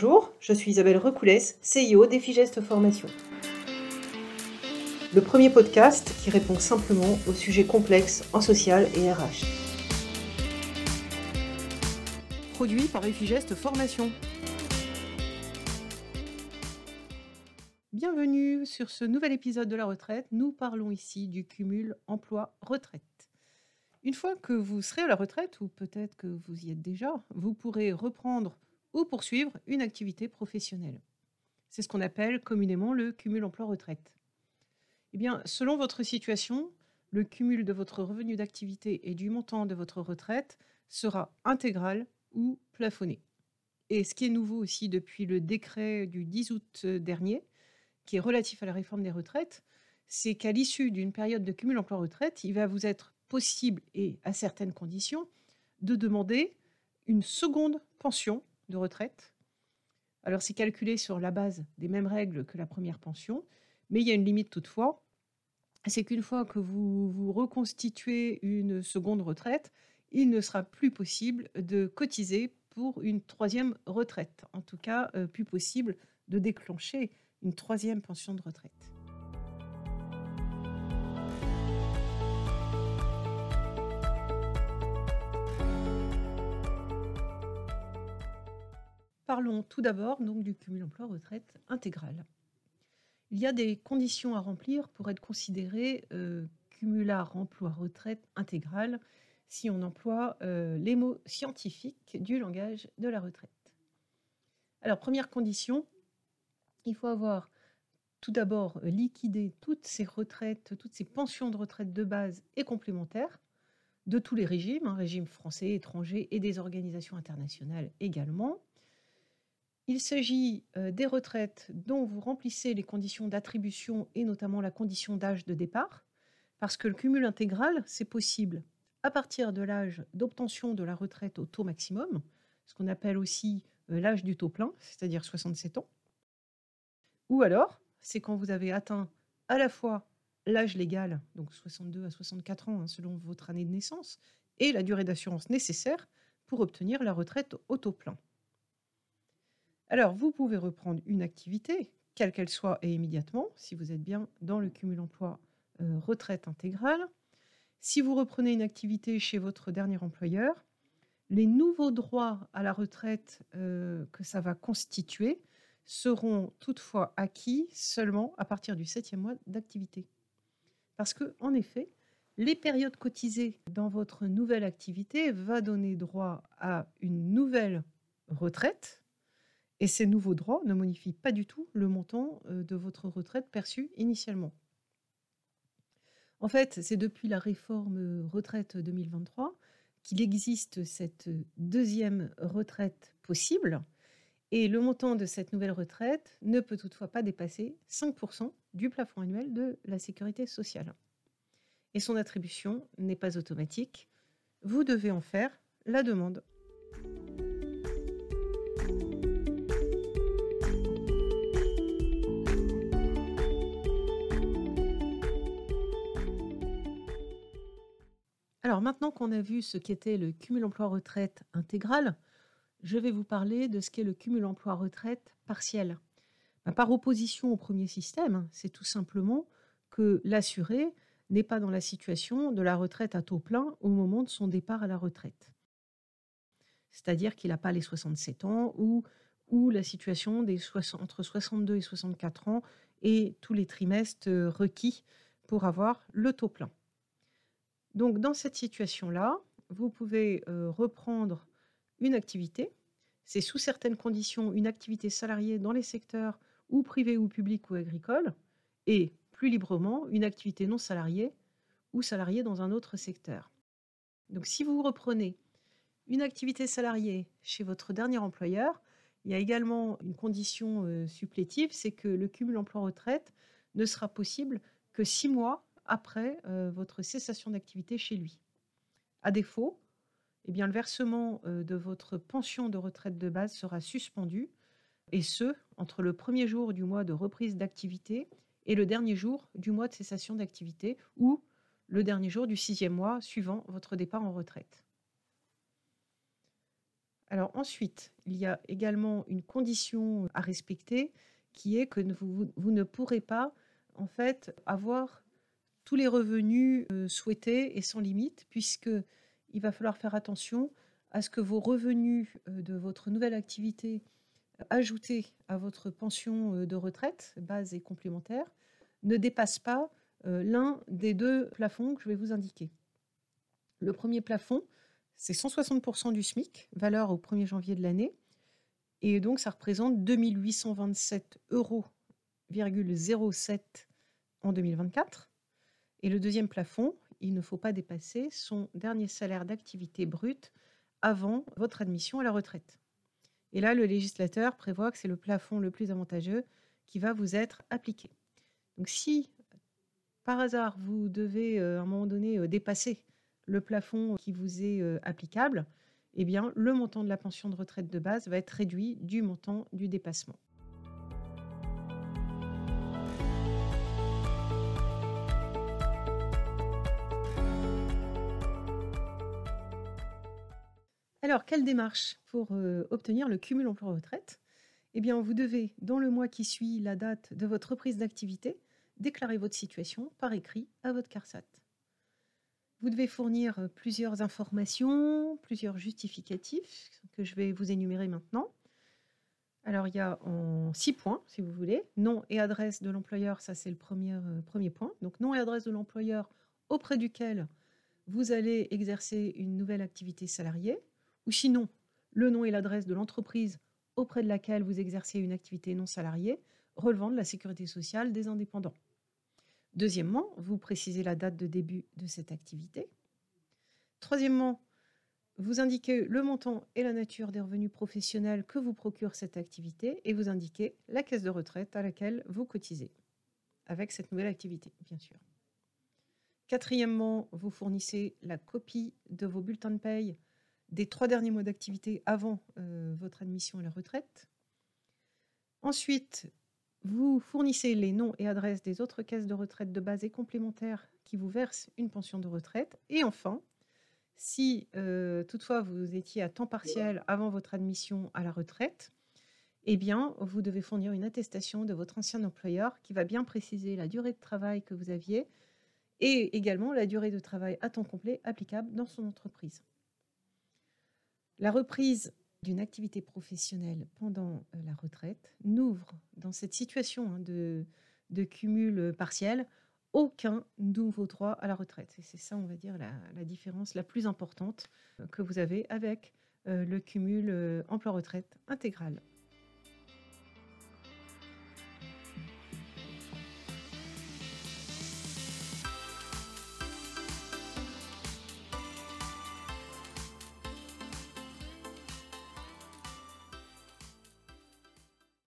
Bonjour, je suis Isabelle Recoulès, CIO d'Effigestes Formation. Le premier podcast qui répond simplement aux sujets complexes en social et RH. Produit par Effigestes Formation. Bienvenue sur ce nouvel épisode de la retraite. Nous parlons ici du cumul emploi-retraite. Une fois que vous serez à la retraite, ou peut-être que vous y êtes déjà, vous pourrez reprendre ou poursuivre une activité professionnelle. C'est ce qu'on appelle communément le cumul emploi-retraite. Eh bien, selon votre situation, le cumul de votre revenu d'activité et du montant de votre retraite sera intégral ou plafonné. Et ce qui est nouveau aussi depuis le décret du 10 août dernier, qui est relatif à la réforme des retraites, c'est qu'à l'issue d'une période de cumul emploi-retraite, il va vous être possible, et à certaines conditions, de demander une seconde pension de retraite. Alors c'est calculé sur la base des mêmes règles que la première pension, mais il y a une limite toutefois. C'est qu'une fois que vous, vous reconstituez une seconde retraite, il ne sera plus possible de cotiser pour une troisième retraite. En tout cas, euh, plus possible de déclencher une troisième pension de retraite. Parlons tout d'abord donc du cumul emploi-retraite intégral. Il y a des conditions à remplir pour être considéré euh, emploi-retraite intégral si on emploie euh, les mots scientifiques du langage de la retraite. Alors, première condition, il faut avoir tout d'abord liquidé toutes ces retraites, toutes ces pensions de retraite de base et complémentaires de tous les régimes, hein, régimes français, étrangers et des organisations internationales également. Il s'agit euh, des retraites dont vous remplissez les conditions d'attribution et notamment la condition d'âge de départ, parce que le cumul intégral, c'est possible à partir de l'âge d'obtention de la retraite au taux maximum, ce qu'on appelle aussi euh, l'âge du taux plein, c'est-à-dire 67 ans. Ou alors, c'est quand vous avez atteint à la fois l'âge légal, donc 62 à 64 ans hein, selon votre année de naissance, et la durée d'assurance nécessaire pour obtenir la retraite au taux plein. Alors, vous pouvez reprendre une activité, quelle qu'elle soit, et immédiatement, si vous êtes bien dans le cumul emploi euh, retraite intégrale. Si vous reprenez une activité chez votre dernier employeur, les nouveaux droits à la retraite euh, que ça va constituer seront toutefois acquis seulement à partir du septième mois d'activité. Parce que, en effet, les périodes cotisées dans votre nouvelle activité va donner droit à une nouvelle retraite et ces nouveaux droits ne modifient pas du tout le montant euh, de votre retraite perçue initialement. En fait, c'est depuis la réforme euh, retraite 2023 qu'il existe cette deuxième retraite possible. Et le montant de cette nouvelle retraite ne peut toutefois pas dépasser 5% du plafond annuel de la sécurité sociale. Et son attribution n'est pas automatique. Vous devez en faire la demande. Alors maintenant qu'on a vu ce qu'était le cumul emploi-retraite intégral, je vais vous parler de ce qu'est le cumul emploi-retraite partiel. Ben, par opposition au premier système, c'est tout simplement que l'assuré n'est pas dans la situation de la retraite à taux plein au moment de son départ à la retraite. C'est-à-dire qu'il n'a pas les 67 ans ou, ou la situation des entre 62 et 64 ans et tous les trimestres requis pour avoir le taux plein. Donc, dans cette situation-là, vous pouvez euh, reprendre une activité. C'est sous certaines conditions une activité salariée dans les secteurs ou privés ou publics ou agricoles, et plus librement une activité non salariée ou salariée dans un autre secteur. Donc, si vous reprenez une activité salariée chez votre dernier employeur, il y a également une condition euh, supplétive, c'est que le cumul emploi-retraite ne sera possible que six mois après euh, votre cessation d'activité chez lui. À défaut, eh bien, le versement euh, de votre pension de retraite de base sera suspendu, et ce, entre le premier jour du mois de reprise d'activité et le dernier jour du mois de cessation d'activité, ou le dernier jour du sixième mois suivant votre départ en retraite. Alors ensuite, il y a également une condition à respecter qui est que vous, vous ne pourrez pas en fait avoir tous les revenus euh, souhaités et sans limite, puisque il va falloir faire attention à ce que vos revenus euh, de votre nouvelle activité euh, ajoutés à votre pension de retraite, base et complémentaire, ne dépassent pas l'un des deux plafonds que je vais vous indiquer. Le premier plafond, c'est 160% du SMIC, valeur au 1er janvier de l'année. Et donc, ça représente 2827 euros en 2024. Et le deuxième plafond, il ne faut pas dépasser son dernier salaire d'activité brute avant votre admission à la retraite. Et là, le législateur prévoit que c'est le plafond le plus avantageux qui va vous être appliqué. Donc si par hasard vous devez euh, à un moment donné euh, dépasser le plafond qui vous est euh, applicable, eh bien le montant de la pension de retraite de base va être réduit du montant du dépassement. Alors, quelle démarche pour euh, obtenir le cumul emploi-retraite? Eh bien, vous devez, dans le mois qui suit la date de votre reprise d'activité, déclarer votre situation par écrit à votre CARSAT. Vous devez fournir euh, plusieurs informations, plusieurs justificatifs que je vais vous énumérer maintenant. Alors, il y a en six points, si vous voulez. Nom et adresse de l'employeur, ça c'est le premier, euh, premier point. Donc, nom et adresse de l'employeur auprès duquel vous allez exercer une nouvelle activité salariée ou sinon le nom et l'adresse de l'entreprise auprès de laquelle vous exercez une activité non salariée relevant de la sécurité sociale des indépendants. Deuxièmement, vous précisez la date de début de cette activité. Troisièmement, vous indiquez le montant et la nature des revenus professionnels que vous procure cette activité et vous indiquez la caisse de retraite à laquelle vous cotisez avec cette nouvelle activité, bien sûr. Quatrièmement, vous fournissez la copie de vos bulletins de paye des trois derniers mois d'activité avant euh, votre admission à la retraite. Ensuite, vous fournissez les noms et adresses des autres caisses de retraite de base et complémentaires qui vous versent une pension de retraite. Et enfin, si euh, toutefois vous étiez à temps partiel avant votre admission à la retraite, eh bien, vous devez fournir une attestation de votre ancien employeur qui va bien préciser la durée de travail que vous aviez et également la durée de travail à temps complet applicable dans son entreprise. La reprise d'une activité professionnelle pendant euh, la retraite n'ouvre dans cette situation hein, de, cumul partiel aucun nouveau droit à la retraite. Et c'est ça, on va dire, la, différence la plus importante euh, que vous avez avec euh, le cumul emploi-retraite intégral.